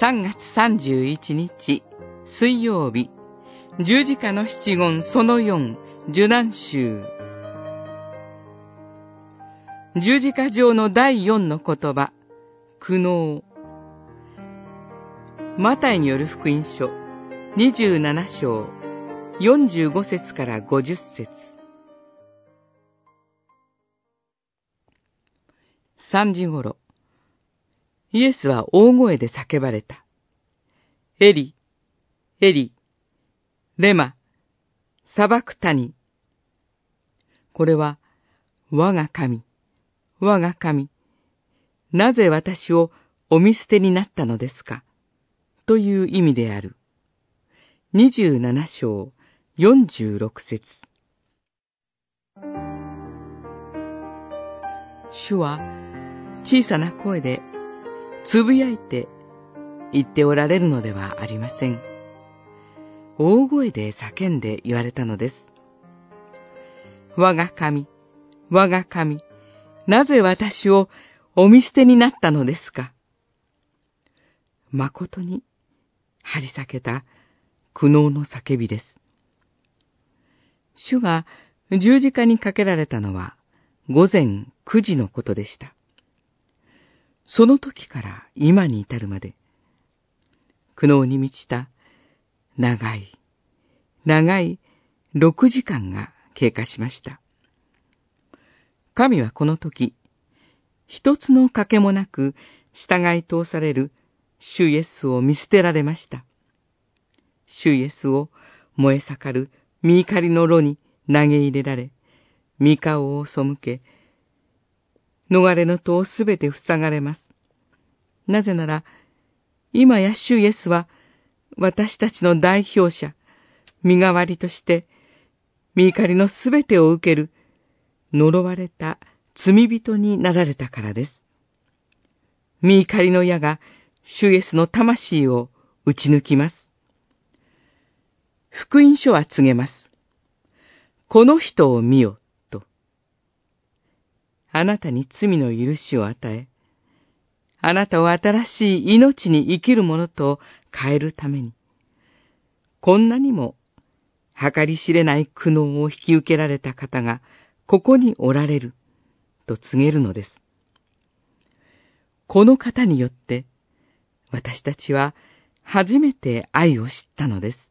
3月31日水曜日。十字架の七言その4受難集十字架上の第4の言葉。苦悩。マタイによる福音書。27章。45節から50節。3時ごろ、イエスは大声で叫ばれた。エリ、エリ、レマ、サバクタニ。これは、我が神、我が神、なぜ私をお見捨てになったのですか？という意味である。27章46節主は小さな声でつぶやいて言っておられるのではありません。大声で叫んで言われたのです。我が神、我が神、なぜ私をお見捨てになったのですか？誠に張り裂けた苦悩の叫びです。主が十字架にかけられたのは午前9時のことでした。その時から今に至るまで、苦悩に満ちた長い、長い6時間が経過しました。神はこの時、一つの賭けもなく従い通される主イエスを見捨てられました。主イエスを燃え盛る見怒りの炉に投げ入れられ、三顔を背け、逃れの戸をすべて塞がれます。なぜなら、今や主イエスは、私たちの代表者、身代わりとして、身怒りのすべてを受ける、呪われた罪人になられたからです。身怒りの矢が、主イエスの魂を打ち抜きます。福音書は告げます。この人を見よ、あなたに罪の許しを与え、あなたを新しい命に生きるものと変えるために、こんなにも計り知れない苦悩を引き受けられた方がここにおられる、と告げるのです。この方によって、私たちは初めて愛を知ったのです。